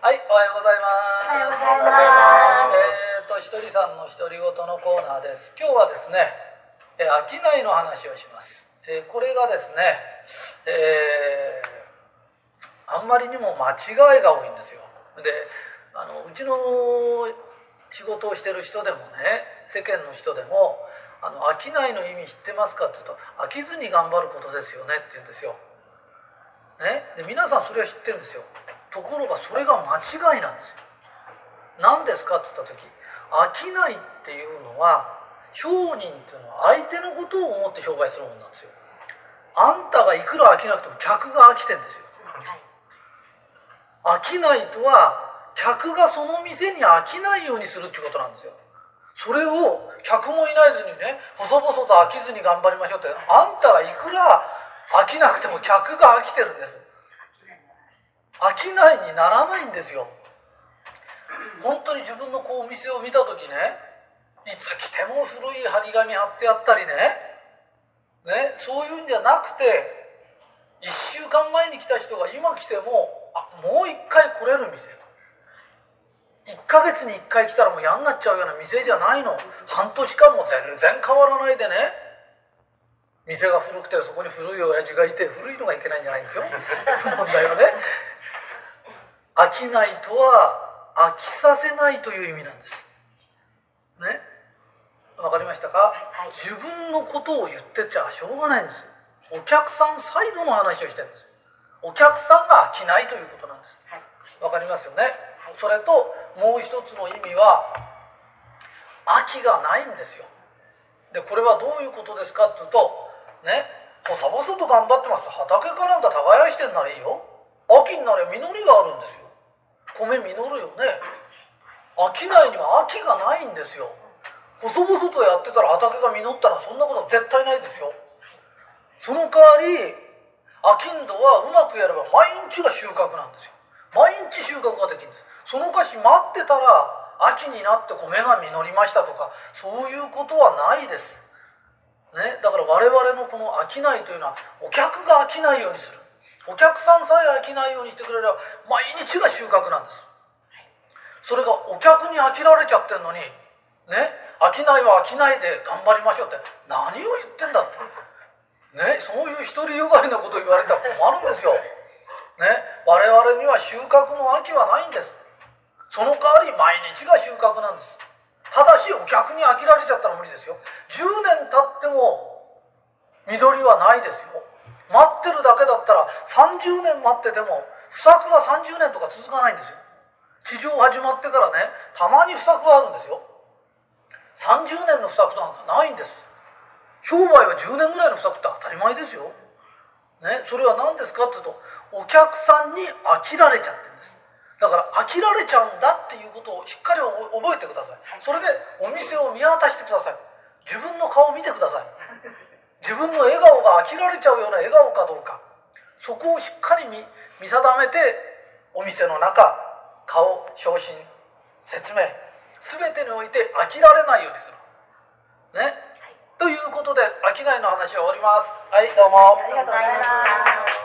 はい、おはようございます。おはようございますえっ、と、ひとりさんの独り言のコーナーです。今日はですね、えー、商いの話をします。えーこれがですね、えーあんまりにも間違いが多いんですよ。で、あのうちの仕事をしてる人でもね、世間の人でも、あの商いの意味知ってますかって言うと、飽きずに頑張ることですよねって言うんですよ。ね、で皆さんそれは知ってるんですよところがそれが間違いなんですよ。何ですか？って言った時商いっていうのは商人っていうのは相手のことを思って商売するものなんですよ。あんたがいくら飽きなくても客が飽きてんですよ。はい。飽きないとは客がその店に飽きないようにするっていうことなんですよ。それを客もいないずにね細々と飽きずに頑張りましょうってあんたがいくら飽きなくても客が飽きてるんです飽きないにならないんですよ。本当に自分のこうお店を見た時ねいつ来ても古い張り紙貼ってあったりね。ねそういうんじゃなくて1週間前に来た人が今来てもあもう1回来れる店。1ヶ月に1回来たらもう嫌になっちゃうような店じゃないの。半年間も全然変わらないでね。店が古くてそこに古い親父がいて古いのがいけないんじゃないんですよ。問題はね。飽きないとは飽きさせないという意味なんです。ね？わかりましたか、はい。自分のことを言ってちゃしょうがないんです。お客さんサイドの話をしてるんです。お客さんが飽きないということなんです。はい。わかりますよね、はい。それともう一つの意味は飽きがないんですよ。でこれはどういうことですかっていうとね？細々と頑張ってます。畑かなんか耕してんならいいよ。秋になれば実りが米実るよね。飽きないには秋がないんですよ。細々とやってたら畑が実ったらそんなことは絶対ないですよ。その代わり飽きんどはうまくやれば毎日が収穫なんですよ。毎日収穫ができるんです。そのかし待ってたら秋になって米が実りましたとかそういうことはないです、ね、だから我々のこの飽きないというのはお客が飽きないようにする。お客さんさえ飽きないようにしてくれれば毎日が収穫なんです。それがお客に飽きられちゃってんのにね飽きないは飽きないで頑張りましょうって何を言ってんだって。ねそういう独りよがりなことを言われたら困るんですよ。ね、我々には収穫の秋はないんです。その代わり毎日が収穫なんです。ただしお客に飽きられちゃったら無理ですよ。10年経っても緑はないですよ待ってるだけだったら30年待ってても不作が30年とか続かないんですよ。地上始まってからねたまに不作があるんですよ。30年の不作なんかないんです。商売は10年ぐらいの不作って当たり前ですよ。ね、それは何ですかっていうとお客さんに飽きられちゃってるんです。だから飽きられちゃうんだっていうことをしっかり覚えてください。それでお店を見渡してください。自分の顔を見てください。自分の笑顔が飽きられちゃうような笑顔かどうか。そこをしっかり見見定めてお店の中顔昇進説明全てにおいて飽きられないようにする。ね？ということで商いの話は終わります。はいどうも。ありがとうございます。